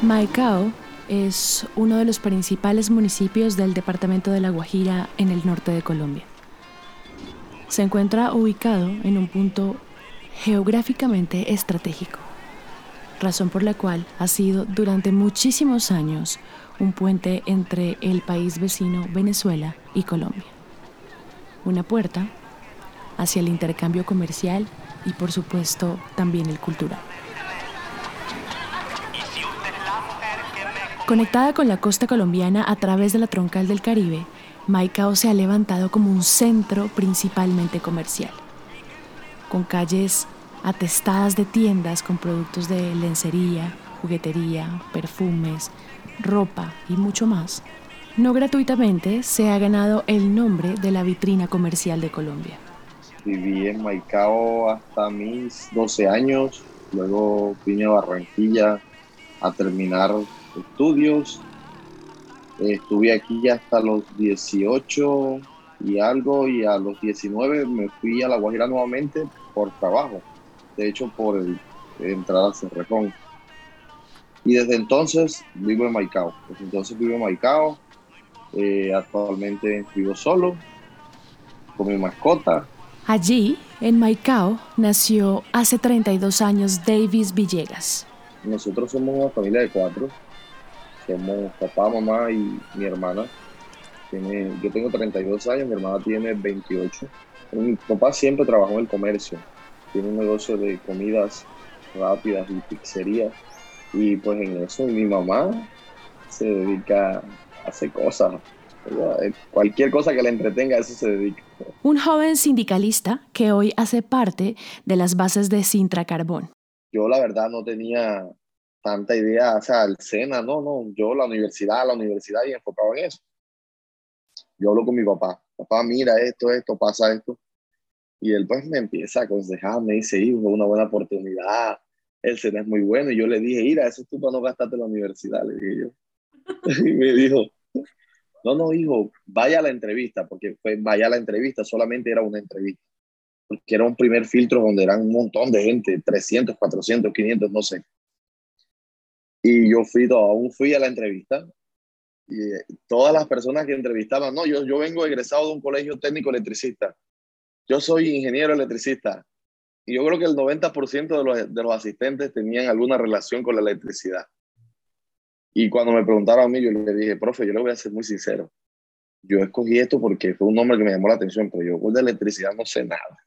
Maicao es uno de los principales municipios del departamento de La Guajira en el norte de Colombia. Se encuentra ubicado en un punto geográficamente estratégico, razón por la cual ha sido durante muchísimos años un puente entre el país vecino Venezuela y Colombia. Una puerta hacia el intercambio comercial y por supuesto también el cultural. Conectada con la costa colombiana a través de la troncal del Caribe, Maicao se ha levantado como un centro principalmente comercial, con calles atestadas de tiendas con productos de lencería, juguetería, perfumes, ropa y mucho más. No gratuitamente se ha ganado el nombre de la vitrina comercial de Colombia. Viví en Maicao hasta mis 12 años, luego vine a Barranquilla a terminar estudios. Estuve aquí hasta los 18 y algo y a los 19 me fui a La Guajira nuevamente por trabajo, de hecho por entrar a Cerrejón. Y desde entonces vivo en Maicao, desde entonces vivo en Maicao, eh, actualmente vivo solo, con mi mascota. Allí, en Maicao, nació hace 32 años Davis Villegas. Nosotros somos una familia de cuatro, somos papá, mamá y mi hermana. Tiene, yo tengo 32 años, mi hermana tiene 28. Mi papá siempre trabajó en el comercio. Tiene un negocio de comidas rápidas y pizzerías. Y pues en eso mi mamá se dedica a hacer cosas. Cualquier cosa que le entretenga, a eso se dedica. Un joven sindicalista que hoy hace parte de las bases de Sintra Carbón. Yo la verdad no tenía tanta idea, o sea, el SENA, no, no, yo la universidad, la universidad y enfocado en eso. Yo hablo con mi papá, papá, mira esto, esto, pasa esto. Y él pues me empieza a aconsejar, me dice, hijo, una buena oportunidad, el SENA es muy bueno. Y yo le dije, mira, eso es tú para no gastarte la universidad, le dije yo. y me dijo, no, no, hijo, vaya a la entrevista, porque fue, vaya a la entrevista, solamente era una entrevista. Porque era un primer filtro donde eran un montón de gente, 300, 400, 500, no sé. Y yo fui, aún fui a la entrevista y eh, todas las personas que entrevistaban, no, yo, yo vengo egresado de un colegio técnico electricista, yo soy ingeniero electricista. Y yo creo que el 90% de los, de los asistentes tenían alguna relación con la electricidad. Y cuando me preguntaron a mí, yo le dije, profe, yo le voy a ser muy sincero. Yo escogí esto porque fue un nombre que me llamó la atención, pero yo de electricidad no sé nada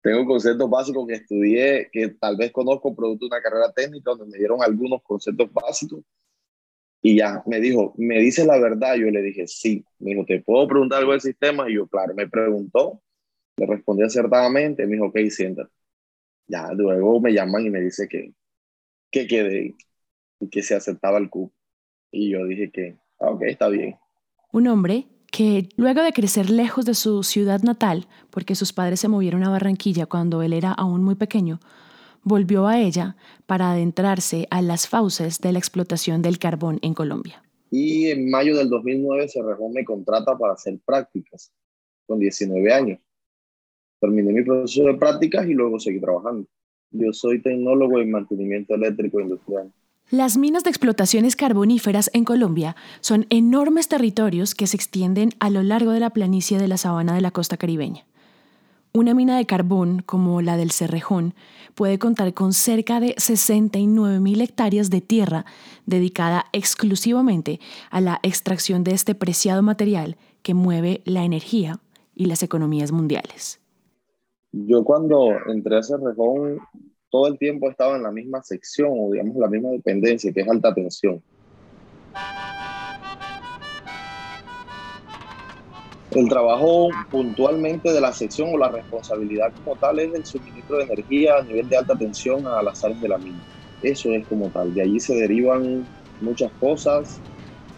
tengo conceptos básicos que estudié, que tal vez conozco producto de una carrera técnica, donde me dieron algunos conceptos básicos. Y ya me dijo, ¿me dice la verdad? Yo le dije, sí. Me dijo, ¿te puedo preguntar algo del sistema? Y yo, claro, me preguntó, le respondí acertadamente, me dijo, ok, siéntate. Ya, luego me llaman y me dice que, que quedé y que se aceptaba el CUP. Y yo dije que, ah, ok, está bien. Un hombre que luego de crecer lejos de su ciudad natal, porque sus padres se movieron a Barranquilla cuando él era aún muy pequeño, volvió a ella para adentrarse a las fauces de la explotación del carbón en Colombia. Y en mayo del 2009 Cerrejón me contrata para hacer prácticas con 19 años. Terminé mi proceso de prácticas y luego seguí trabajando. Yo soy tecnólogo en mantenimiento eléctrico industrial. Las minas de explotaciones carboníferas en Colombia son enormes territorios que se extienden a lo largo de la planicie de la sabana de la costa caribeña. Una mina de carbón, como la del Cerrejón, puede contar con cerca de 69.000 hectáreas de tierra dedicada exclusivamente a la extracción de este preciado material que mueve la energía y las economías mundiales. Yo cuando entré a Cerrejón todo el tiempo estaba en la misma sección o digamos la misma dependencia, que es alta tensión. El trabajo puntualmente de la sección o la responsabilidad como tal es el suministro de energía a nivel de alta tensión a las áreas de la mina. Eso es como tal. De allí se derivan muchas cosas,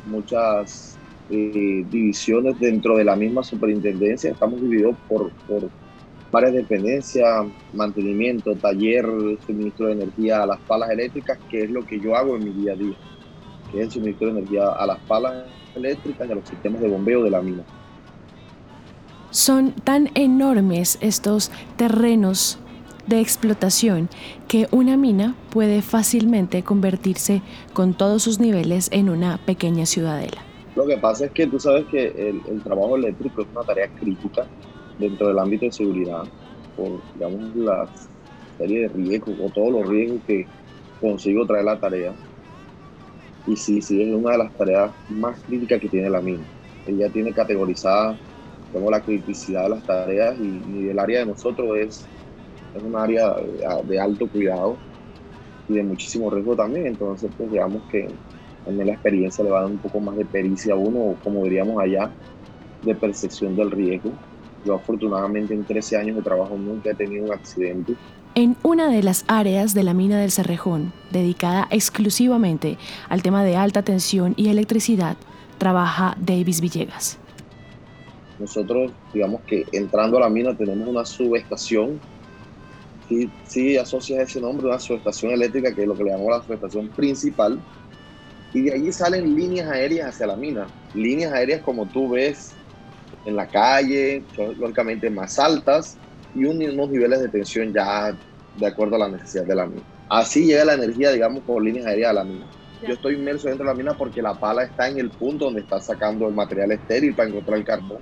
muchas eh, divisiones dentro de la misma superintendencia. Estamos divididos por, por varias dependencias, mantenimiento, taller, suministro de energía a las palas eléctricas, que es lo que yo hago en mi día a día, que es el suministro de energía a las palas eléctricas y a los sistemas de bombeo de la mina. Son tan enormes estos terrenos de explotación que una mina puede fácilmente convertirse con todos sus niveles en una pequeña ciudadela. Lo que pasa es que tú sabes que el, trabajo eléctrico es una tarea crítica dentro del ámbito de seguridad, por digamos la serie de riesgos o todos los riesgos que consigo traer la tarea. Y sí, sí, es una de las tareas más críticas que tiene la mina. Ella tiene categorizada como la criticidad de las tareas y, el área de nosotros es, es un área de, alto cuidado y de muchísimo riesgo también. Entonces, pues digamos que también la experiencia le va a dar un poco más de pericia a uno, como diríamos allá, de percepción del riesgo. Yo afortunadamente en 13 años de trabajo nunca he tenido un accidente. En una de las áreas de la mina del Cerrejón, dedicada exclusivamente al tema de alta tensión y electricidad, trabaja Davis Villegas. Nosotros, digamos que entrando a la mina tenemos una subestación, sí, sí asocia ese nombre, una subestación eléctrica, que es lo que le llamamos la subestación principal, y de allí salen líneas aéreas hacia la mina. Líneas aéreas como tú ves en la calle, son lógicamente más altas y unos niveles de tensión ya de acuerdo a la necesidad de la mina. Así llega la energía, digamos, por líneas aéreas a la mina. Yo estoy inmerso dentro de la mina porque la pala está en el punto donde está sacando el material estéril para encontrar el carbón.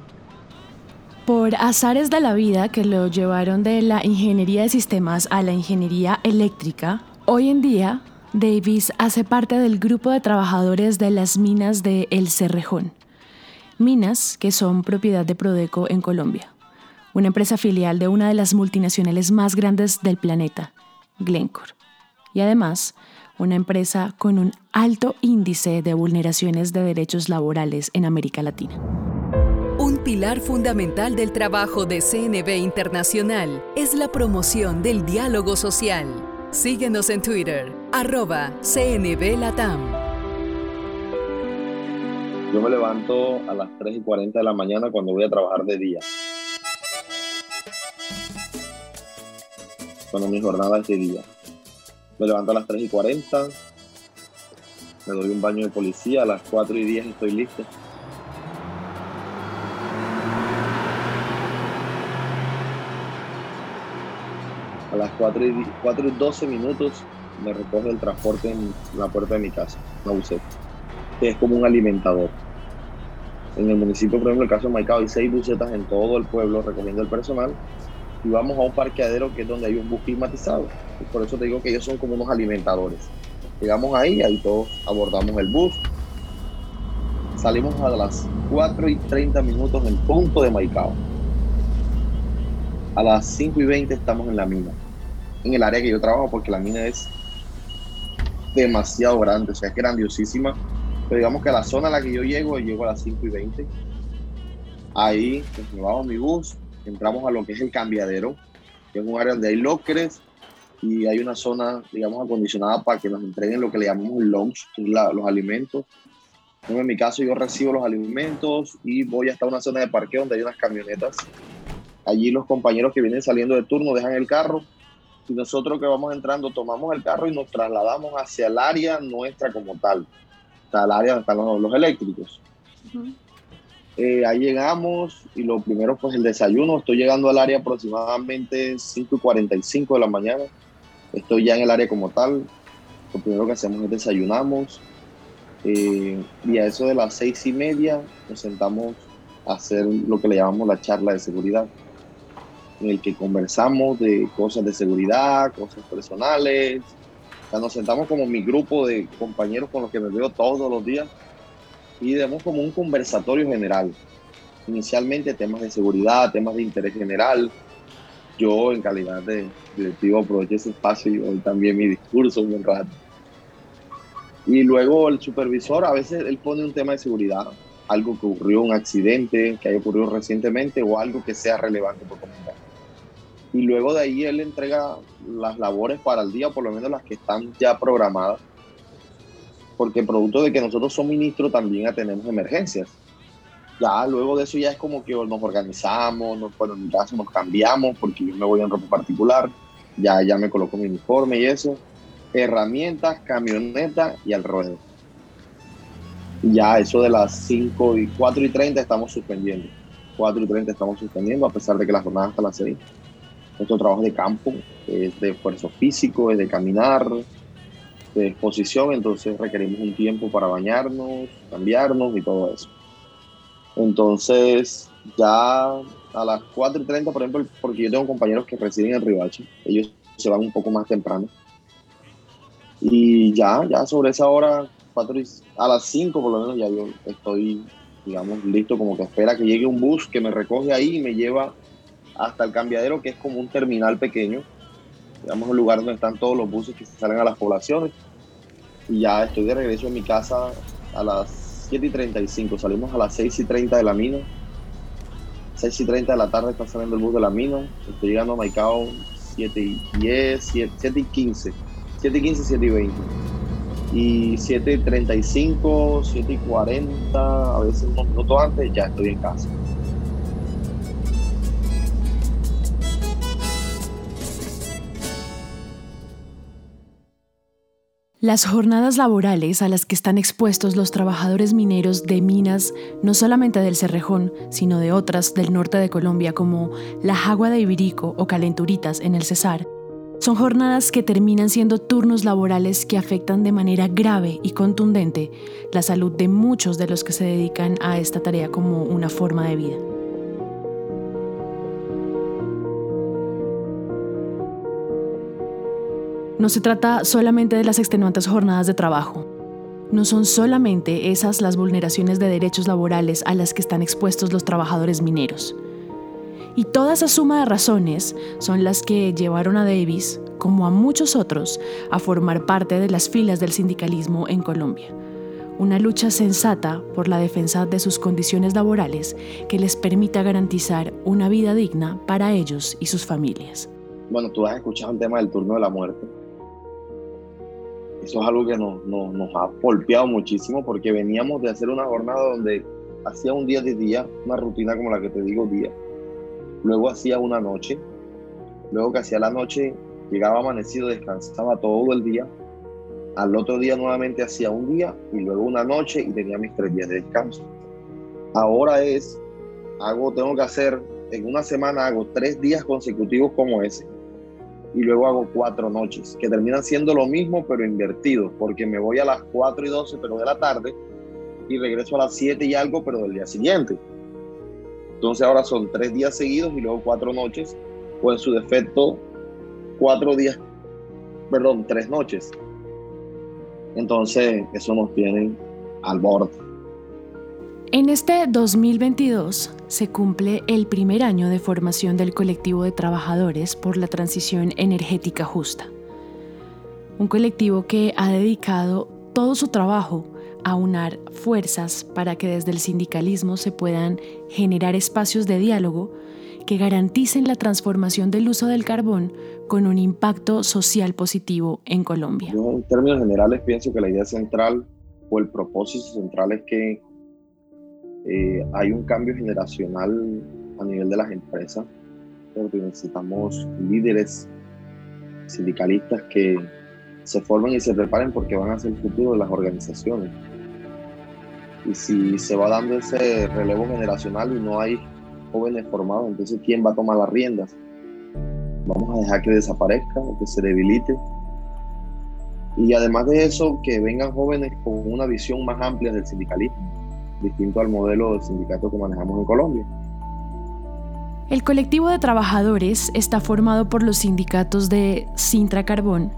Por azares de la vida que lo llevaron de la ingeniería de sistemas a la ingeniería eléctrica, hoy en día Davis hace parte del grupo de trabajadores de las minas de El Cerrejón, minas que son propiedad de Prodeco en Colombia, una empresa filial de una de las multinacionales más grandes del planeta, Glencore, y además una empresa con un alto índice de vulneraciones de derechos laborales en América Latina. Un pilar fundamental del trabajo de CNB Internacional es la promoción del diálogo social. Síguenos en Twitter, arroba CNB Latam. Yo me levanto a las 3 y 40 de la mañana cuando voy a trabajar de día. Cuando mi jornada es de día. Me levanto a las 3 y 40, me doy un baño de policía, a las 4 y 10 estoy listo a las 4 y, 4 y 12 minutos me recoge el transporte en la puerta de mi casa, una buseta, es como un alimentador. En el municipio, por ejemplo, el caso de Maicao, hay seis bucetas en todo el pueblo recogiendo el personal y vamos a un parqueadero que es donde hay un bus climatizado. Por eso te digo que ellos son como unos alimentadores. Llegamos ahí, ahí todos abordamos el bus. Salimos a las 4 y 30 minutos en punto de Maicao a las 5 y 20 estamos en la mina, en el área que yo trabajo, porque la mina es demasiado grande, o sea, es grandiosísima. Pero digamos que a la zona a la que yo llego, llego a las 5 y 20. Ahí pues, me bajo mi bus, entramos a lo que es el cambiadero, que es un área donde hay lockers y hay una zona, digamos, acondicionada para que nos entreguen lo que le llamamos lunch, los alimentos. En mi caso, yo recibo los alimentos y voy hasta una zona de parqueo donde hay unas camionetas Allí los compañeros que vienen saliendo de turno dejan el carro y nosotros que vamos entrando tomamos el carro y nos trasladamos hacia el área nuestra como tal, hasta el área donde están los, eléctricos. Eh, ahí llegamos y lo primero pues el desayuno, estoy llegando al área aproximadamente 5 y 45 de la mañana, estoy ya en el área como tal, lo primero que hacemos es desayunamos eh, y a eso de las seis y media nos sentamos a hacer lo que le llamamos la charla de seguridad en el que conversamos de cosas de seguridad, cosas personales. O nos sentamos como mi grupo de compañeros con los que me veo todos los días y demos como un conversatorio general. Inicialmente temas de seguridad, temas de interés general. Yo en calidad de directivo aproveché ese espacio y también mi discurso un rato. Y luego el supervisor a veces él pone un tema de seguridad, algo que ocurrió, un accidente que haya ocurrido recientemente o algo que sea relevante por comentar y luego de ahí él entrega las labores para el día, por lo menos las que están ya programadas, porque producto de que nosotros somos ministros también tenemos emergencias. Ya luego de eso ya es como que nos organizamos, nos, bueno, en nos cambiamos porque yo me voy en ropa particular, ya, ya me coloco mi uniforme y eso, herramientas, camioneta y al ruedo. Ya eso de las 5 y 4 y 30 estamos suspendiendo. 4 y 30 estamos suspendiendo a pesar de que la jornada hasta las 6 Nuestro trabajo de campo es de esfuerzo físico, es de caminar, de exposición, entonces requerimos un tiempo para bañarnos, cambiarnos y todo eso. Entonces, ya a las 4 y 30, por ejemplo, porque yo tengo compañeros que residen en Ribache, ellos se van un poco más temprano. Y ya, ya sobre esa hora, a las 5 por lo menos, ya yo estoy, digamos, listo, como que espera que llegue un bus que me recoge ahí y me lleva hasta el cambiadero, que es como un terminal pequeño, digamos, un lugar donde están todos los buses que salen a las poblaciones. Y ya estoy de regreso en mi casa a las 7 y 35, salimos a las 6 y 30 de la mina 6 y 30 de la tarde está saliendo el bus de la mina. Estoy llegando a Maicao 7 y 10, 7, y 15. 7 y 15, 7 y 20. Y 7 y 35, 7 y 40, a veces unos minutos antes, ya estoy en casa. Las jornadas laborales a las que están expuestos los trabajadores mineros de minas, no solamente del Cerrejón, sino de otras del norte de Colombia como la Jagua de Ibirico o Calenturitas en el Cesar, son jornadas que terminan siendo turnos laborales que afectan de manera grave y contundente la salud de muchos de los que se dedican a esta tarea como una forma de vida. No se trata solamente de las extenuantes jornadas de trabajo. No son solamente esas las vulneraciones de derechos laborales a las que están expuestos los trabajadores mineros. Y toda esa suma de razones son las que llevaron a Davis, como a muchos otros, a formar parte de las filas del sindicalismo en Colombia. Una lucha sensata por la defensa de sus condiciones laborales que les permita garantizar una vida digna para ellos y sus familias. Bueno, tú has escuchado el tema del turno de la muerte eso es algo que nos, nos, ha golpeado muchísimo porque veníamos de hacer una jornada donde hacía un día de día, una rutina como la que te digo día. Luego hacía una noche. Luego que hacía la noche, llegaba amanecido, descansaba todo el día. Al otro día nuevamente hacía un día y luego una noche y tenía mis tres días de descanso. Ahora es, hago, tengo que hacer, en una semana hago tres días consecutivos como ese y luego hago cuatro noches, que terminan siendo lo mismo pero invertido, porque me voy a las 4 y 12 pero de la tarde y regreso a las 7 y algo pero del día siguiente. Entonces ahora son tres días seguidos y luego cuatro noches, o en su defecto cuatro días, perdón, tres noches. Entonces eso nos tiene al borde. En este 2022 se cumple el primer año de formación del colectivo de trabajadores por la transición energética justa. Un colectivo que ha dedicado todo su trabajo a unar fuerzas para que desde el sindicalismo se puedan generar espacios de diálogo que garanticen la transformación del uso del carbón con un impacto social positivo en Colombia. Yo en términos generales pienso que la idea central o el propósito central es que eh, hay un cambio generacional a nivel de las empresas, porque necesitamos líderes sindicalistas que se formen y se preparen porque van a ser el futuro de las organizaciones. Y si se va dando ese relevo generacional y no hay jóvenes formados, entonces ¿quién va a tomar las riendas? Vamos a dejar que desaparezca o que se debilite. Y además de eso, que vengan jóvenes con una visión más amplia del sindicalismo distinto al modelo de sindicato que manejamos en Colombia. El colectivo de trabajadores está formado por los sindicatos de Sintra Carbón,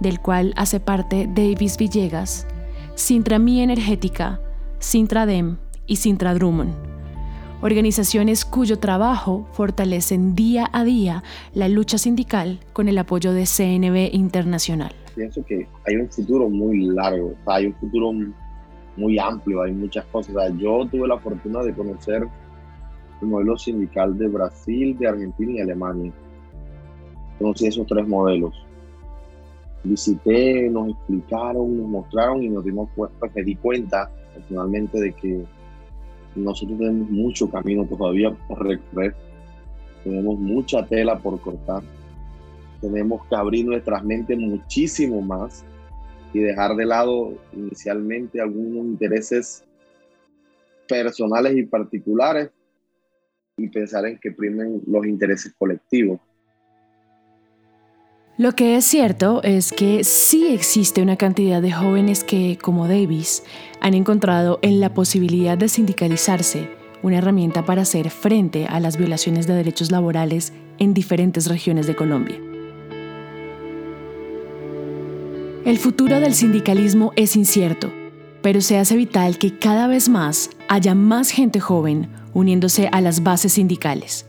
del cual hace parte Davis Villegas, Sintra Mi Energética, Sintra Dem y Sintra Drummond. Organizaciones cuyo trabajo fortalecen día a día la lucha sindical con el apoyo de CNB Internacional. Pienso que hay un futuro muy largo, hay un futuro muy amplio, hay muchas cosas. yo tuve la fortuna de conocer el modelo sindical de Brasil, de Argentina y Alemania. Conocí esos tres modelos. Visité, nos explicaron, nos mostraron y nos dimos cuenta, me di cuenta personalmente de que nosotros tenemos mucho camino todavía por recorrer, tenemos mucha tela por cortar, tenemos que abrir nuestras mentes muchísimo más y dejar de lado inicialmente algunos intereses personales y particulares y pensar en que primen los intereses colectivos. Lo que es cierto es que sí existe una cantidad de jóvenes que, como Davis, han encontrado en la posibilidad de sindicalizarse una herramienta para hacer frente a las violaciones de derechos laborales en diferentes regiones de Colombia. El futuro del sindicalismo es incierto, pero se hace vital que cada vez más haya más gente joven uniéndose a las bases sindicales.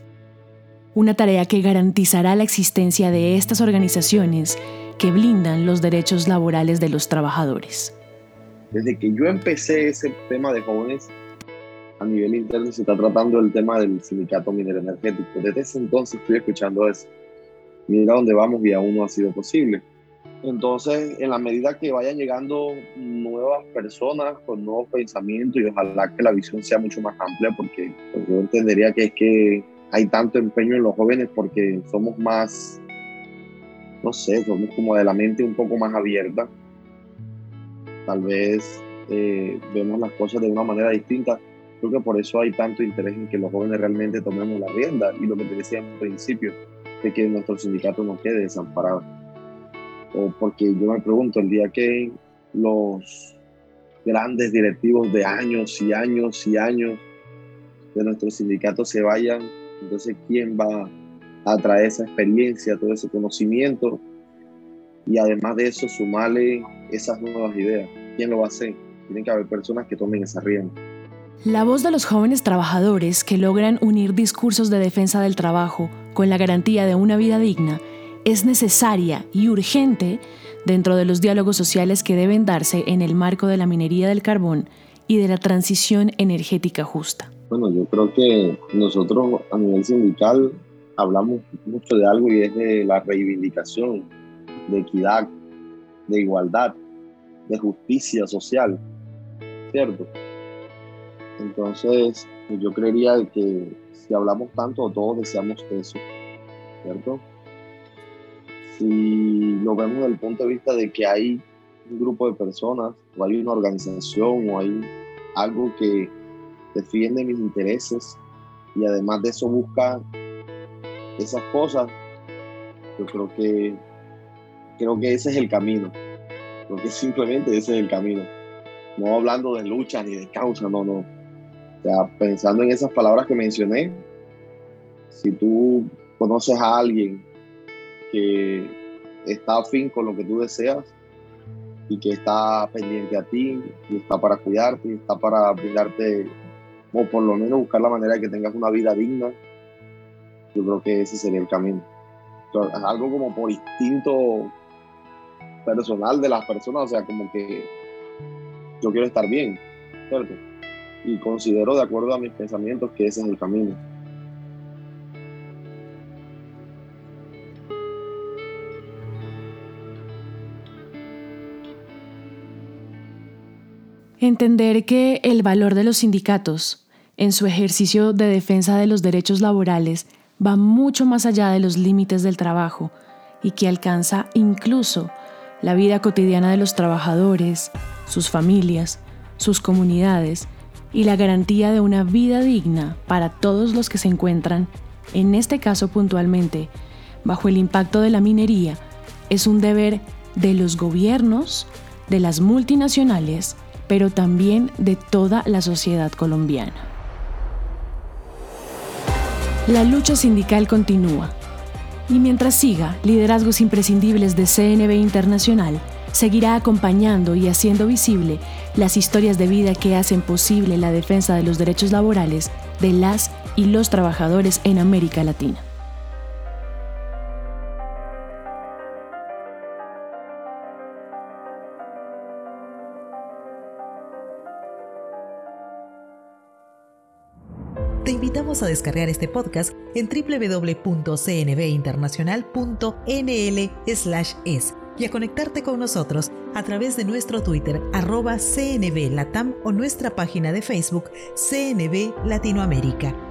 Una tarea que garantizará la existencia de estas organizaciones que blindan los derechos laborales de los trabajadores. Desde que yo empecé ese tema de jóvenes, a nivel interno se está tratando el tema del sindicato minero energético. Desde ese entonces estoy escuchando eso. Mira dónde vamos y aún no ha sido posible. Entonces, en la medida que vayan llegando nuevas personas con nuevos pensamientos y ojalá que la visión sea mucho más amplia, porque pues, yo entendería que es que hay tanto empeño en los jóvenes porque somos más, no sé, somos como de la mente un poco más abierta. Tal vez eh, vemos las cosas de una manera distinta. Creo que por eso hay tanto interés en que los jóvenes realmente tomemos la rienda y lo que te decía en principio, de que nuestro sindicato no quede desamparado. O porque yo me pregunto, el día que los grandes directivos de años y años y años de nuestro sindicato se vayan, entonces ¿quién va a traer esa experiencia, todo ese conocimiento? Y además de eso, sumarle esas nuevas ideas. ¿Quién lo va a hacer? Tienen que haber personas que tomen esa rienda. La voz de los jóvenes trabajadores que logran unir discursos de defensa del trabajo con la garantía de una vida digna es necesaria y urgente dentro de los diálogos sociales que deben darse en el marco de la minería del carbón y de la transición energética justa. Bueno, yo creo que nosotros a nivel sindical hablamos mucho de algo y es de la reivindicación, de equidad, de igualdad, de justicia social, ¿cierto? Entonces, yo creería que si hablamos tanto, todos deseamos eso, ¿cierto? Si lo vemos desde el punto de vista de que hay un grupo de personas, o hay una organización, o hay algo que defiende mis intereses, y además de eso busca esas cosas, yo creo que creo que ese es el camino. Creo que simplemente ese es el camino. No hablando de lucha ni de causa, no, no o sea, pensando en esas palabras que mencioné, si tú conoces a alguien que está afín con lo que tú deseas y que está pendiente a ti y está para cuidarte y está para brindarte o por lo menos buscar la manera de que tengas una vida digna, yo creo que ese sería el camino. es algo como por instinto personal de las personas, o sea, como que yo quiero estar bien, ¿cierto? y considero de acuerdo a mis pensamientos que ese es el camino. Entender que el valor de los sindicatos en su ejercicio de defensa de los derechos laborales va mucho más allá de los límites del trabajo y que alcanza incluso la vida cotidiana de los trabajadores, sus familias, sus comunidades y la garantía de una vida digna para todos los que se encuentran, en este caso puntualmente, bajo el impacto de la minería, es un deber de los gobiernos, de las multinacionales, pero también de toda la sociedad colombiana. La lucha sindical continúa. Y mientras siga liderazgos imprescindibles de CNB Internacional, seguirá acompañando y haciendo visible las historias de vida que hacen posible la defensa de los derechos laborales de las y los trabajadores en América Latina. A descargar este podcast en www.cnbinternacional.nl/es y a conectarte con nosotros a través de nuestro Twitter arroba CNB Latam o nuestra página de Facebook CNB Latinoamérica.